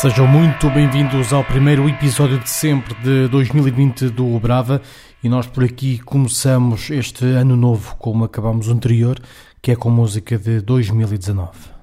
Sejam muito bem-vindos ao primeiro episódio de sempre de 2020 do Brava e nós por aqui começamos este ano novo como acabamos o anterior, que é com música de 2019.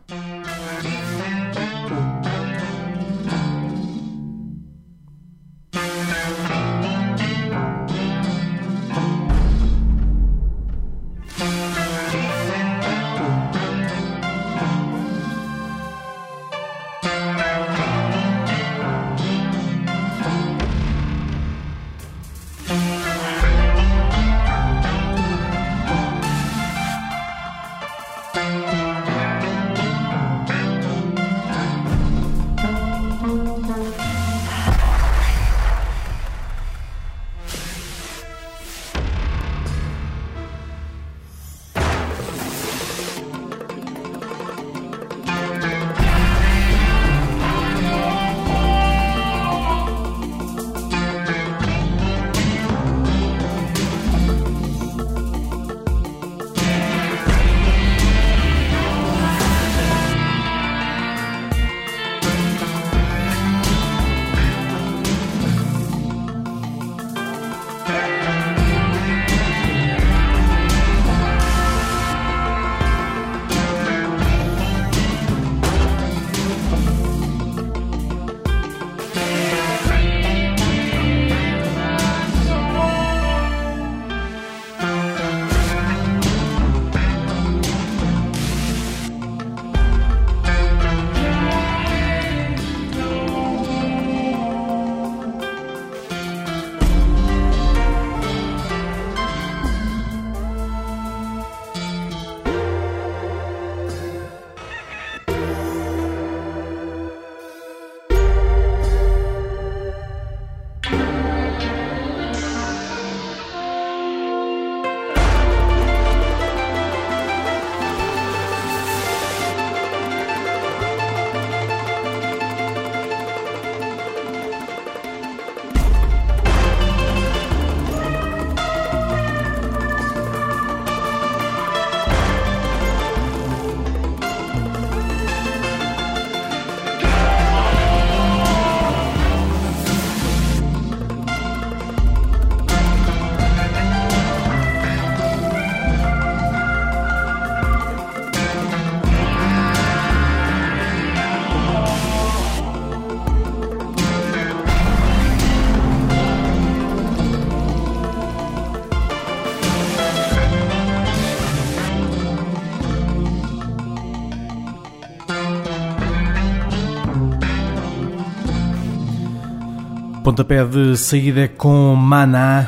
Pontapé de saída com Maná,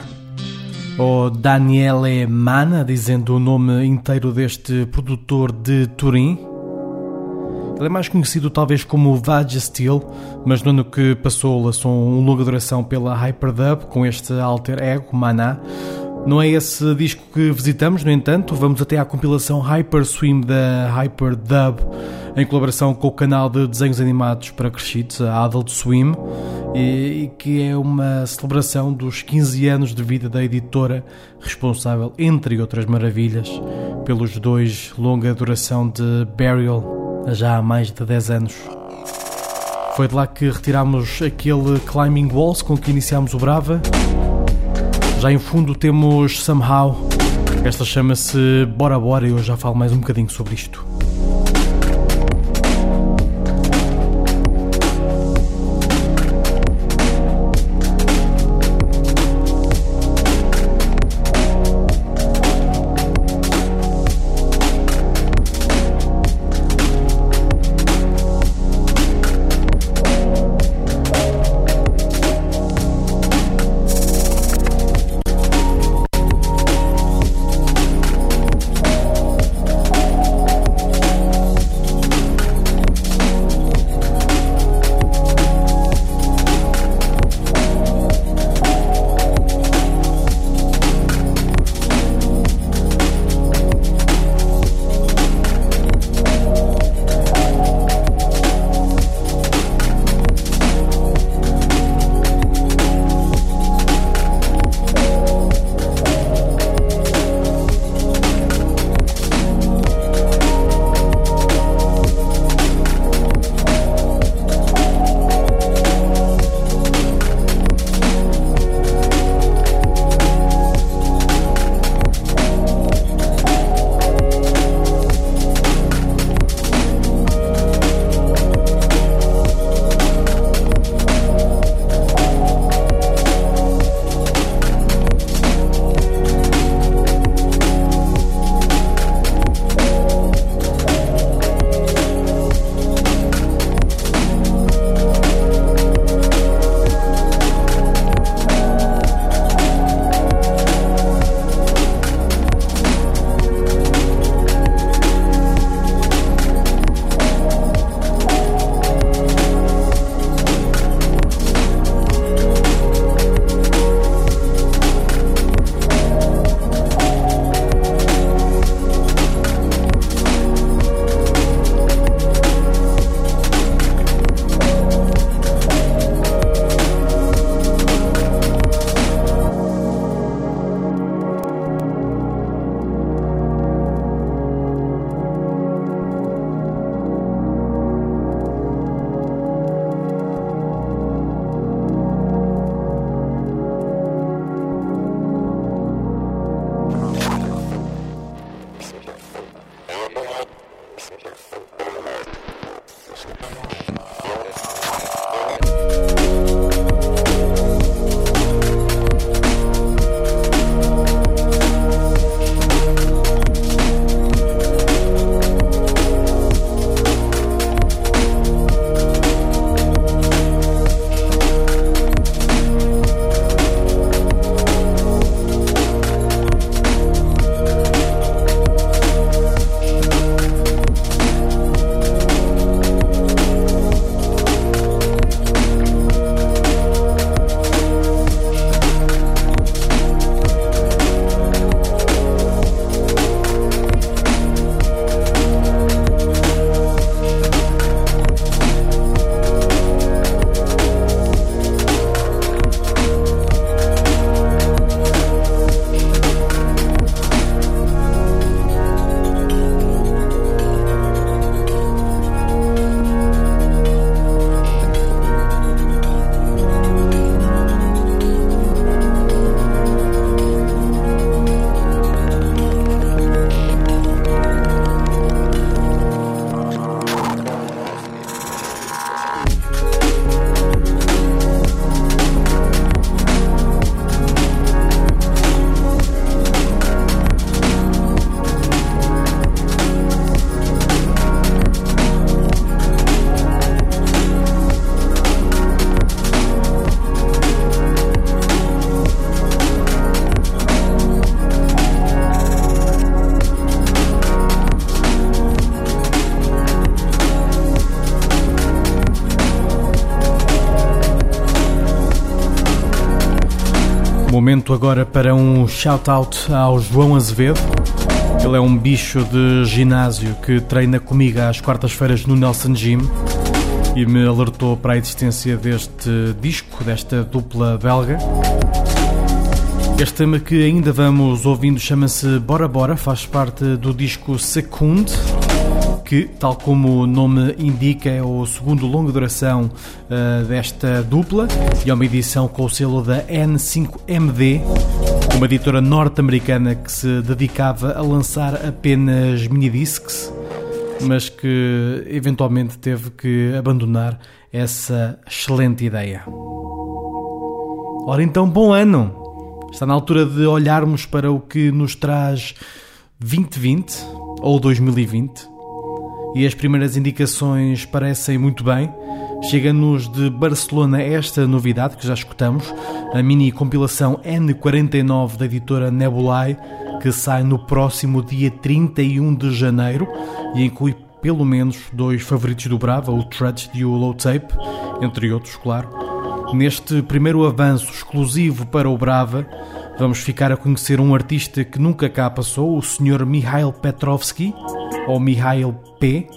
ou Daniele Mana, dizendo o nome inteiro deste produtor de Turim. Ele é mais conhecido talvez como Vage mas no ano que passou lançou um longa duração pela Hyperdub com este alter ego, Maná. Não é esse disco que visitamos, no entanto, vamos até à compilação Hyper Swim da Hyperdub, em colaboração com o canal de desenhos animados para crescidos, a Adult Swim, e que é uma celebração dos 15 anos de vida da editora, responsável, entre outras maravilhas, pelos dois longa duração de Burial, já há mais de 10 anos. Foi de lá que retirámos aquele Climbing Walls com que iniciámos o Brava. Já em fundo temos Somehow. Esta chama-se Bora Bora e eu já falo mais um bocadinho sobre isto. Momento agora para um shout-out ao João Azevedo. Ele é um bicho de ginásio que treina comigo às quartas-feiras no Nelson Gym e me alertou para a existência deste disco, desta dupla belga. Este tema que ainda vamos ouvindo chama-se Bora Bora, faz parte do disco Secund que, tal como o nome indica, é o segundo longa duração uh, desta dupla e é uma edição com o selo da N5MD, uma editora norte-americana que se dedicava a lançar apenas minidiscs, mas que eventualmente teve que abandonar essa excelente ideia. Ora então, bom ano! Está na altura de olharmos para o que nos traz 2020 ou 2020 e as primeiras indicações parecem muito bem. Chega-nos de Barcelona esta novidade que já escutamos, a mini compilação N49 da editora Nebulae, que sai no próximo dia 31 de janeiro e inclui pelo menos dois favoritos do Brava, o Trudge e o Low Tape, entre outros, claro. Neste primeiro avanço exclusivo para o Brava, vamos ficar a conhecer um artista que nunca cá passou, o Sr. Mihail Petrovski, ou Mihail P,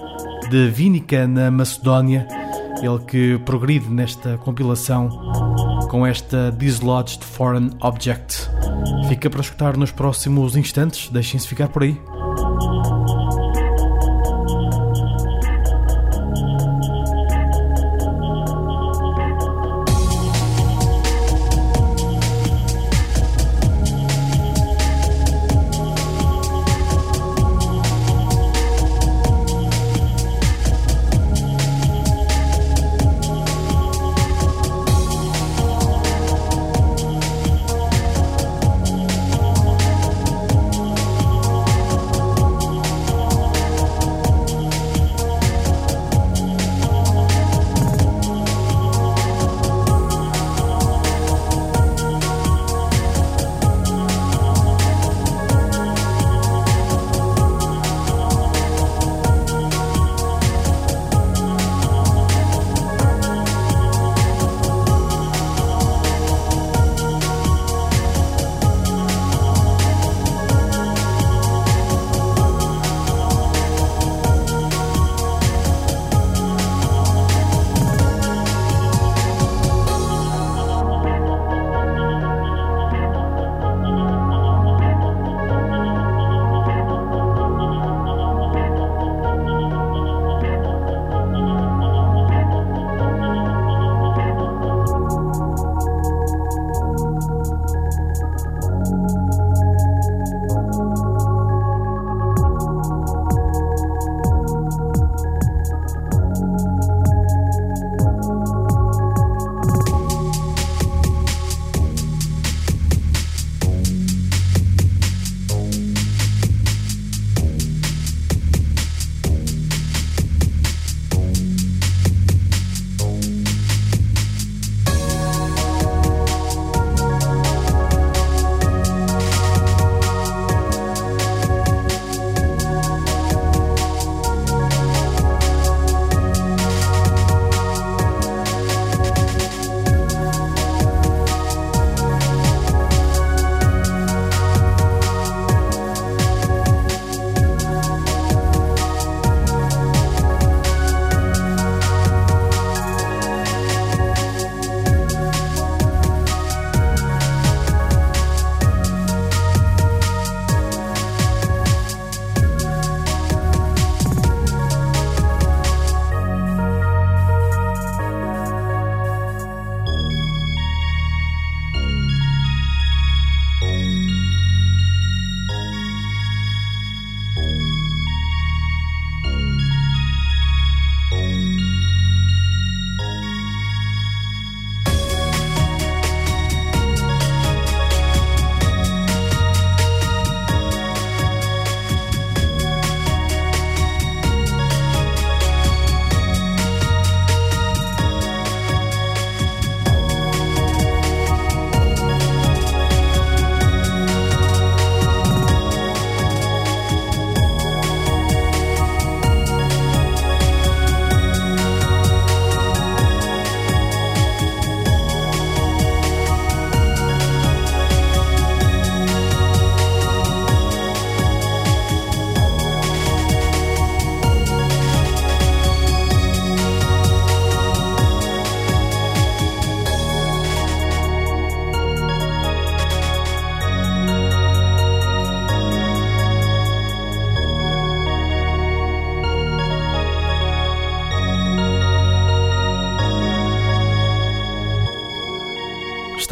de Vinica, na Macedónia, ele que progride nesta compilação com esta Dislodged Foreign Object. Fica para escutar nos próximos instantes, deixem-se ficar por aí.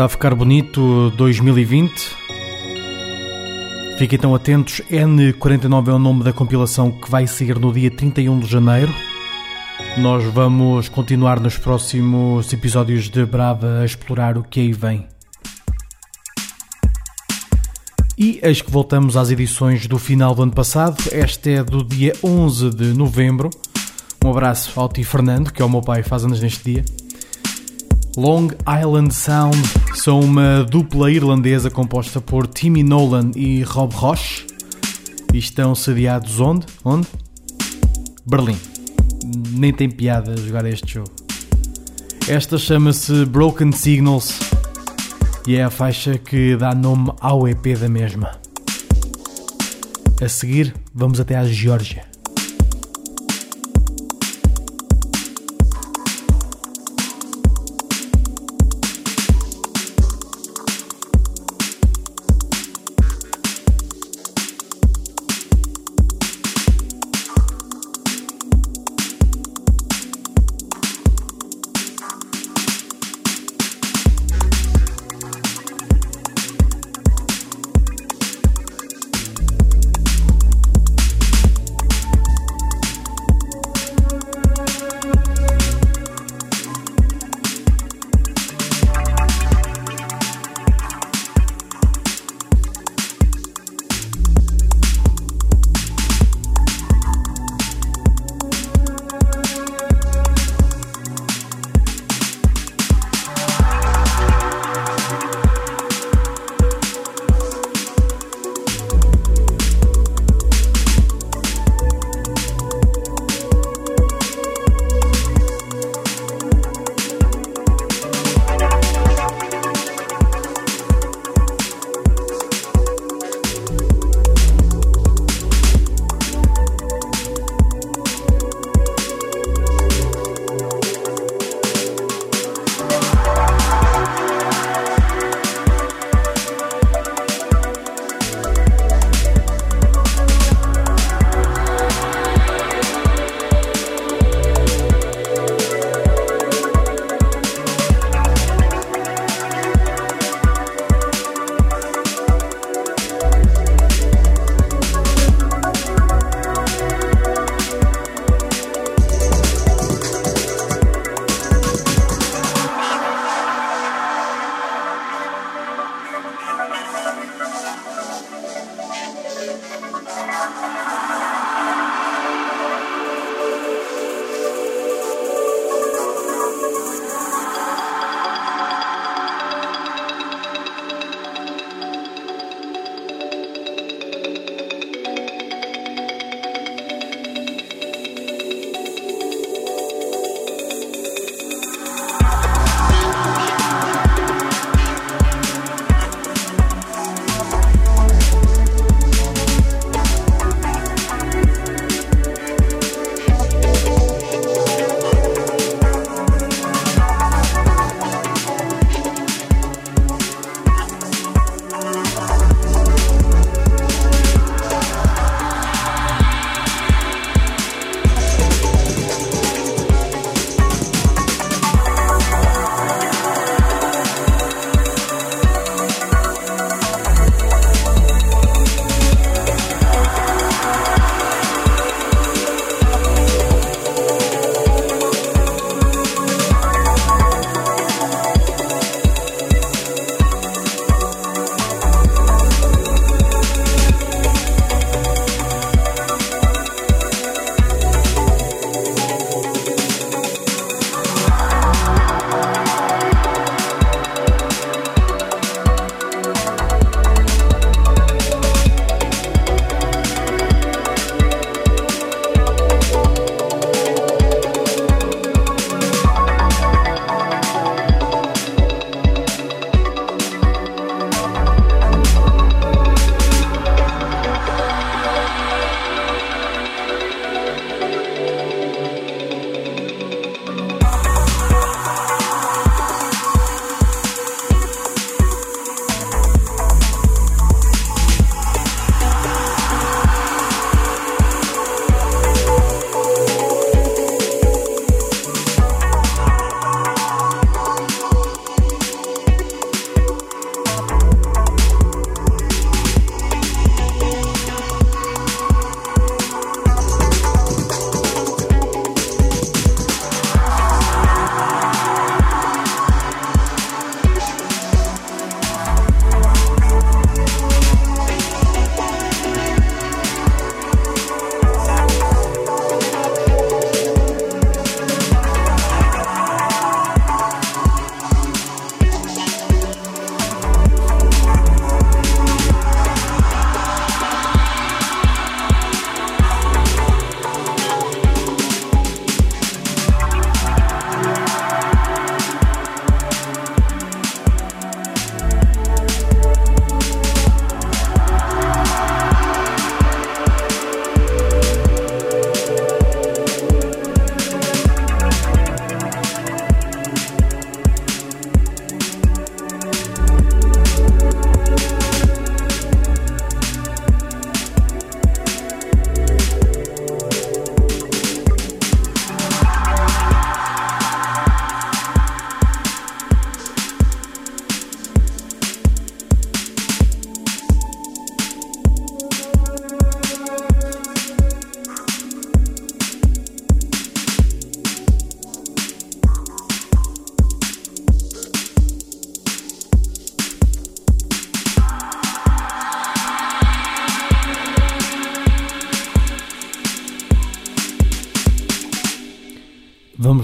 Está a ficar bonito 2020. Fiquem então atentos, N49 é o nome da compilação que vai sair no dia 31 de janeiro. Nós vamos continuar nos próximos episódios de Brava a explorar o que aí vem. E eis que voltamos às edições do final do ano passado. Esta é do dia 11 de novembro. Um abraço ao Ti Fernando, que é o meu pai, faz anos neste dia. Long Island Sound são uma dupla irlandesa composta por Timmy Nolan e Rob Roche e estão sediados onde? Onde? Berlim. Nem tem piada jogar este jogo. Esta chama-se Broken Signals e é a faixa que dá nome ao EP da mesma. A seguir, vamos até à Geórgia.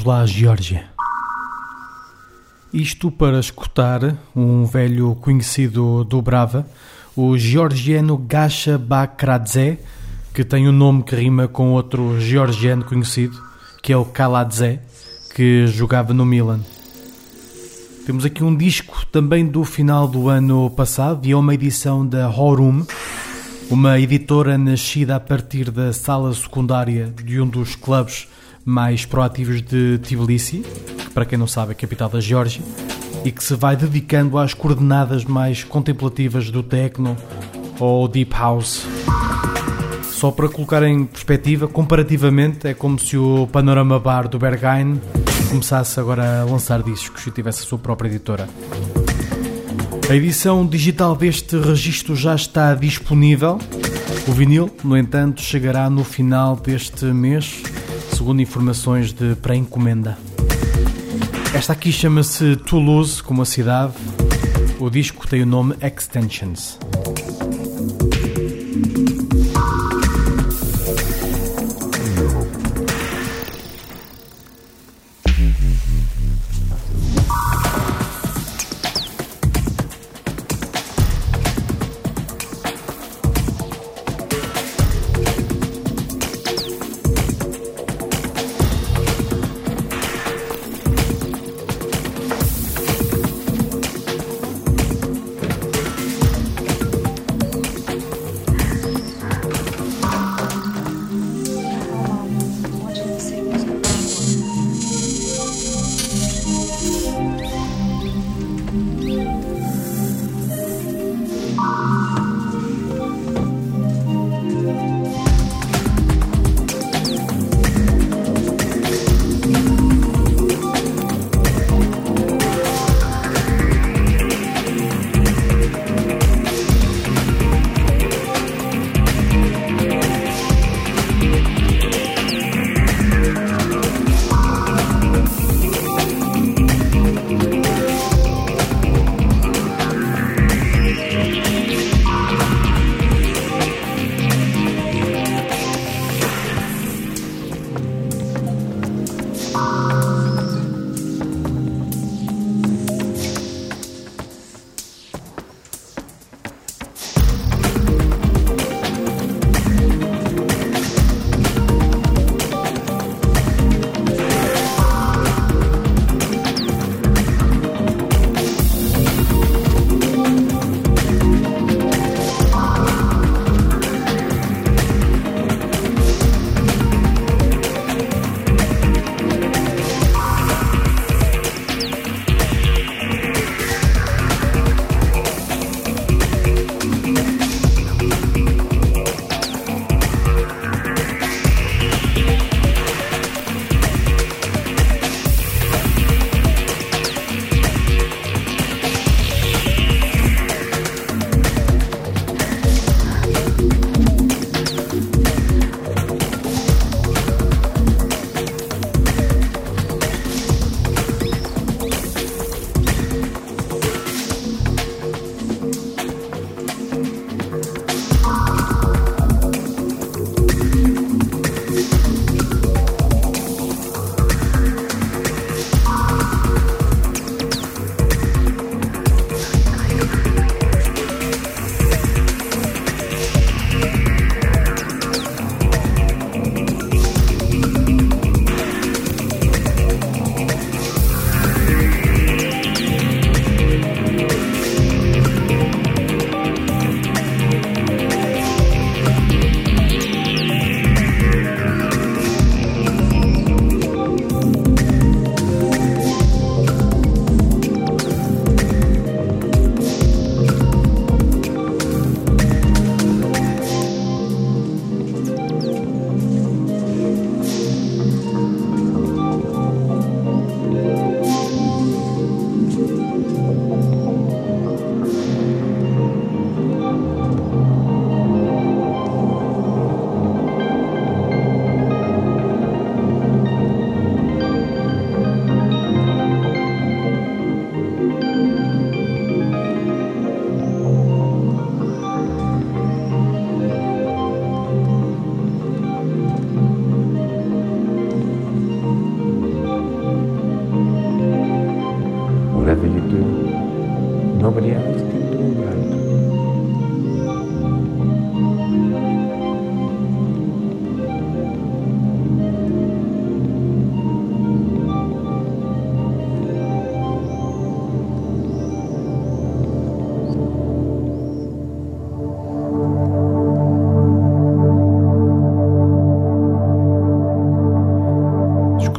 Lá, Geórgia. Isto para escutar um velho conhecido do Brava, o georgiano Gasha Bakradze, que tem um nome que rima com outro georgiano conhecido, que é o Kaladze, que jogava no Milan. Temos aqui um disco também do final do ano passado e é uma edição da Horum, uma editora nascida a partir da sala secundária de um dos clubes mais proativos de Tbilisi, que para quem não sabe é a capital da Geórgia, e que se vai dedicando às coordenadas mais contemplativas do techno ou deep house. Só para colocar em perspectiva, comparativamente, é como se o Panorama Bar do Berghain começasse agora a lançar discos e tivesse a sua própria editora. A edição digital deste registro já está disponível. O vinil, no entanto, chegará no final deste mês segundo informações de pré-encomenda. Esta aqui chama-se Toulouse, como a cidade. O disco tem o nome Extensions.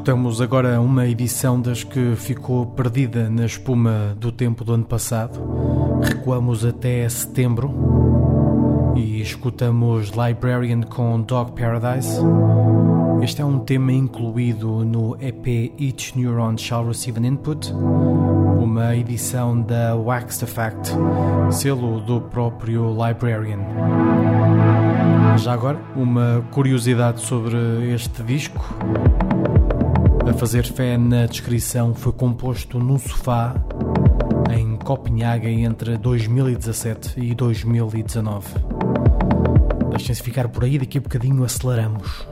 Escutamos agora uma edição das que ficou perdida na espuma do tempo do ano passado. Recuamos até setembro e escutamos Librarian com Dog Paradise. Este é um tema incluído no EP Each Neuron Shall Receive an Input, uma edição da Wax Fact, selo do próprio Librarian. Já agora, uma curiosidade sobre este disco. A fazer fé na descrição, foi composto num sofá em Copenhaga entre 2017 e 2019. Deixem-se ficar por aí, daqui a bocadinho aceleramos.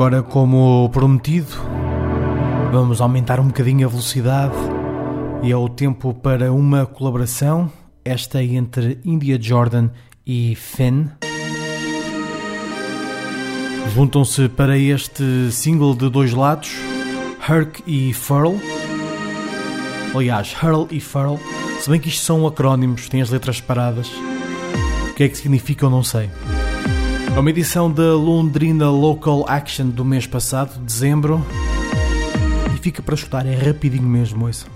Agora, como prometido, vamos aumentar um bocadinho a velocidade e é o tempo para uma colaboração, esta entre India Jordan e Finn. Juntam-se para este single de dois lados, Herc e Furl. Aliás, Hurl e Furl, se bem que isto são acrónimos, têm as letras separadas. O que é que significa eu não sei. É uma edição da Londrina Local Action do mês passado, dezembro. E fica para escutar, é rapidinho mesmo isso.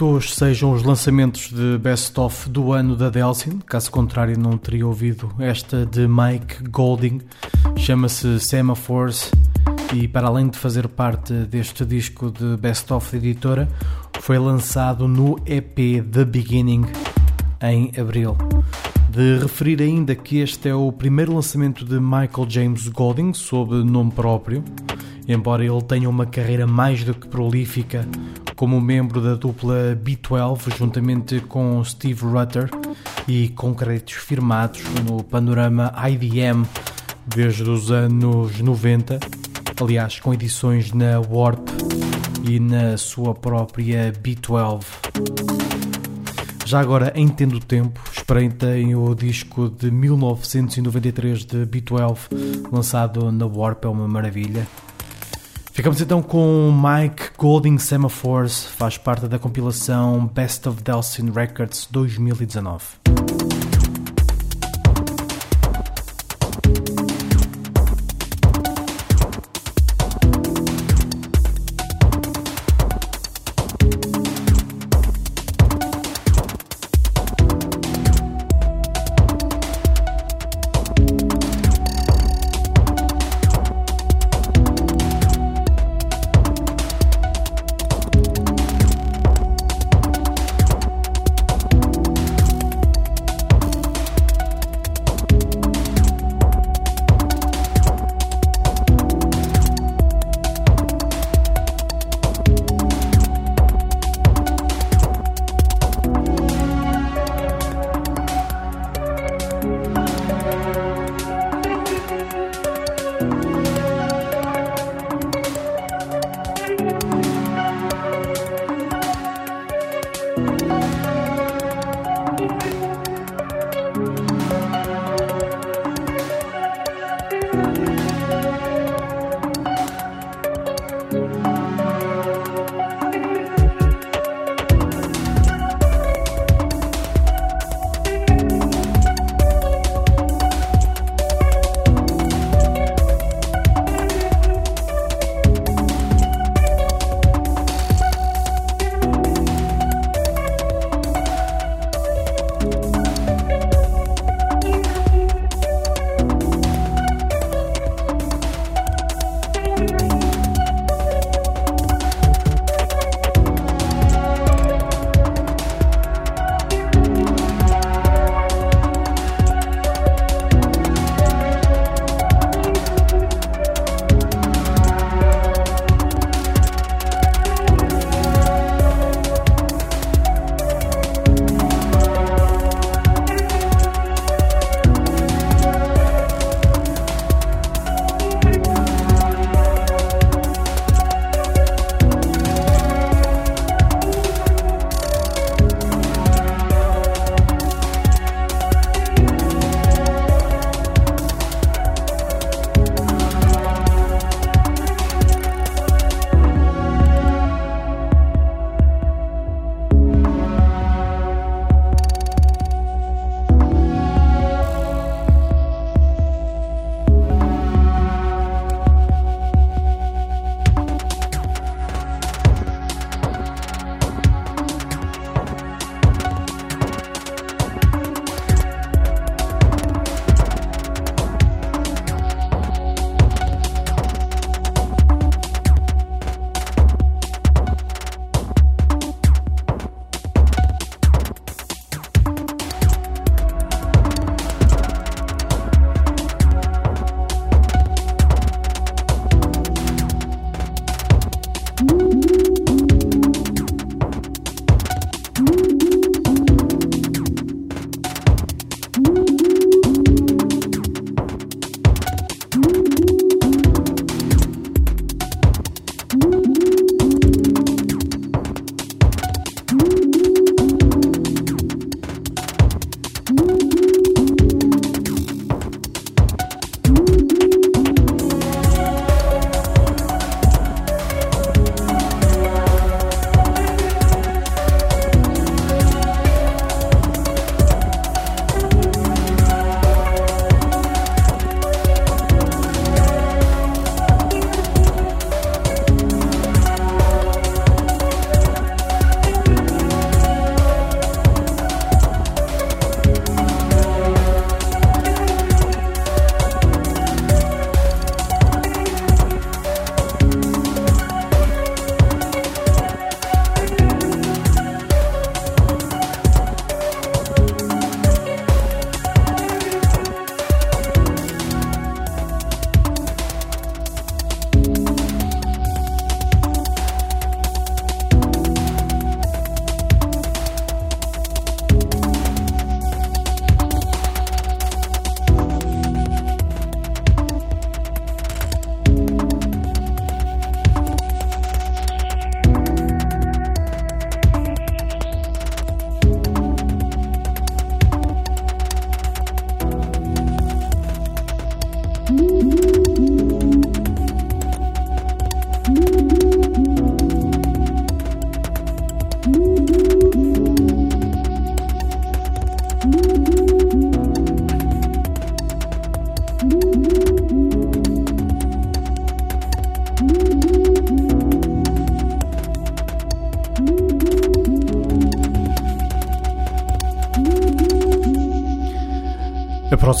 Ditos sejam os lançamentos de Best of do ano da Delsin, caso contrário não teria ouvido esta de Mike Golding, chama-se Semaphores e para além de fazer parte deste disco de Best of da editora, foi lançado no EP The Beginning em abril. De referir ainda que este é o primeiro lançamento de Michael James Golding sob nome próprio, embora ele tenha uma carreira mais do que prolífica como membro da dupla B12, juntamente com Steve Rutter e com créditos firmados no panorama IDM desde os anos 90, aliás, com edições na Warp e na sua própria B12. Já agora, em Tendo Tempo, espreitem o disco de 1993 de B12, lançado na Warp, é uma maravilha. Ficamos então com Mike Golding Semaphores, faz parte da compilação Best of Delsin Records 2019.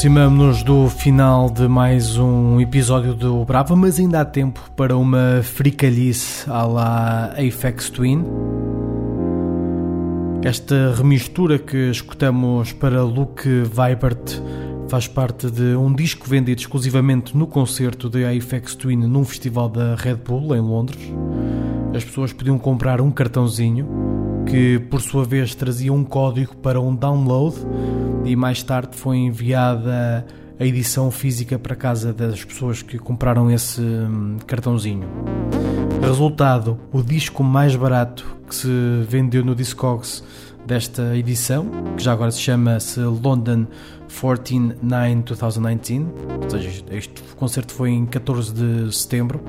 Aproximamos-nos do final de mais um episódio do Brava, mas ainda há tempo para uma fricalhice à la Apex Twin. Esta remistura que escutamos para Luke Vibert faz parte de um disco vendido exclusivamente no concerto de Apex Twin num festival da Red Bull em Londres. As pessoas podiam comprar um cartãozinho que, por sua vez, trazia um código para um download e mais tarde foi enviada a edição física para casa das pessoas que compraram esse hum, cartãozinho. Resultado: o disco mais barato que se vendeu no Discogs desta edição, que já agora se chama-se London 14-9-2019, ou seja, este concerto foi em 14 de setembro,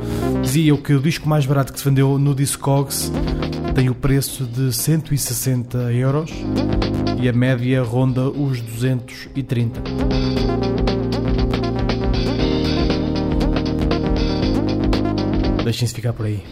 dizia que o disco mais barato que se vendeu no Discogs tem o preço de 160 euros e a média ronda os 230. Deixem-se ficar por aí.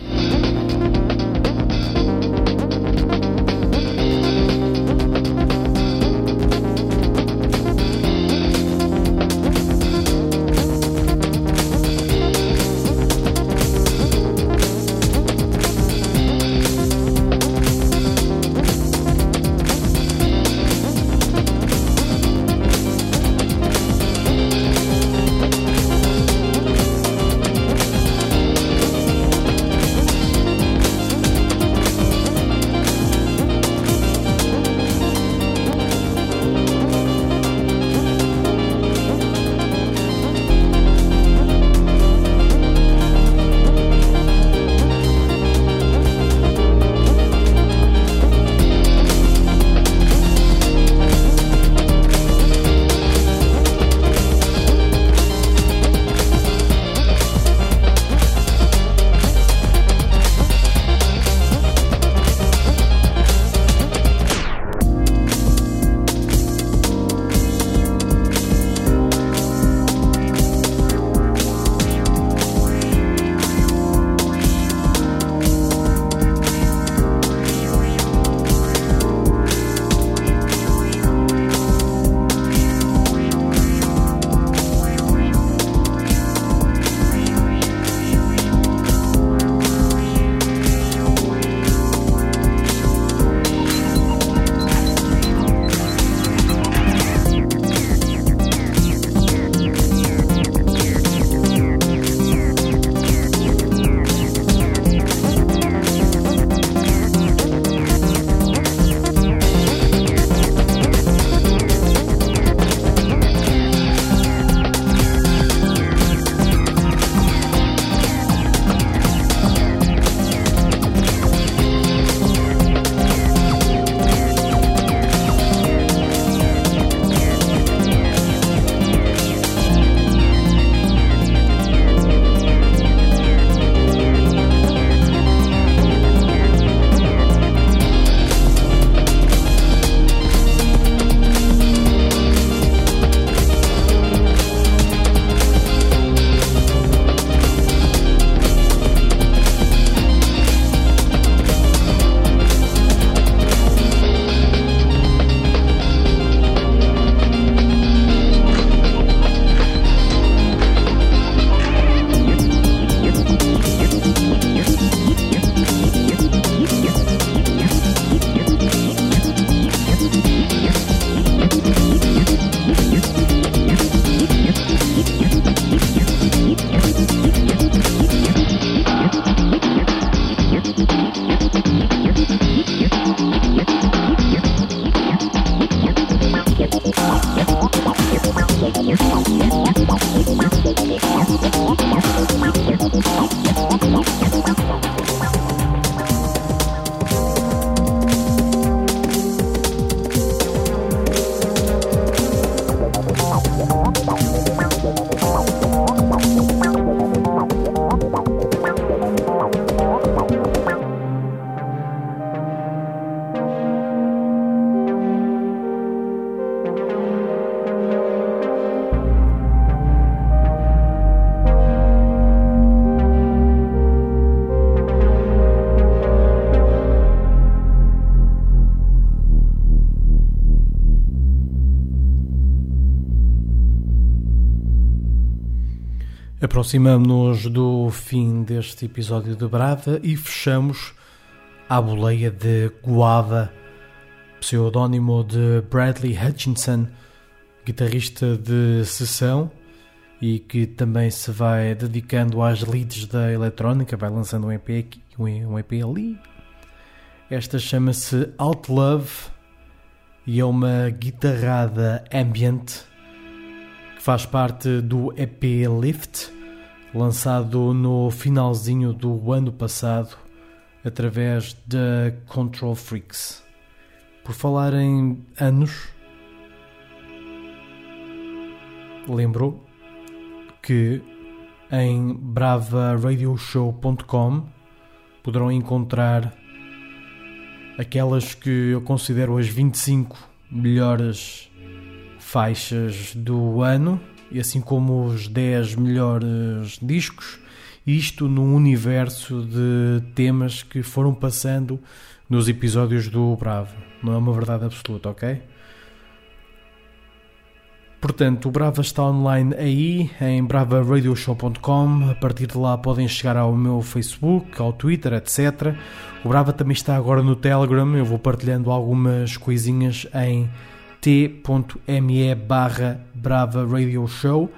Aproximamos-nos do fim deste episódio de Brava e fechamos a boleia de Guava, pseudónimo de Bradley Hutchinson, guitarrista de sessão e que também se vai dedicando às leads da eletrónica, vai lançando um EP aqui, um EP ali. Esta chama-se Out Love e é uma guitarrada ambient que faz parte do EP Lift, lançado no finalzinho do ano passado através da Control Freaks. Por falar em anos, lembro que em bravaradioshow.com poderão encontrar aquelas que eu considero as 25 melhores faixas do ano, assim como os 10 melhores discos, isto num universo de temas que foram passando nos episódios do Bravo. Não é uma verdade absoluta, ok? Portanto, o Brava está online aí em bravaradioshow.com. A partir de lá podem chegar ao meu Facebook, ao Twitter, etc. O Brava também está agora no Telegram. Eu vou partilhando algumas coisinhas em t.me barra Brava Radio Show.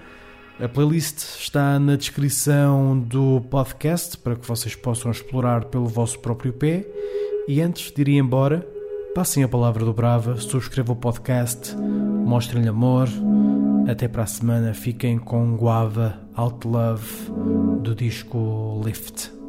A playlist está na descrição do podcast para que vocês possam explorar pelo vosso próprio pé. E antes de ir embora, passem a palavra do Brava, subscrevam o podcast, mostrem-lhe amor. Até para a semana, fiquem com Guava Out Love do disco Lift.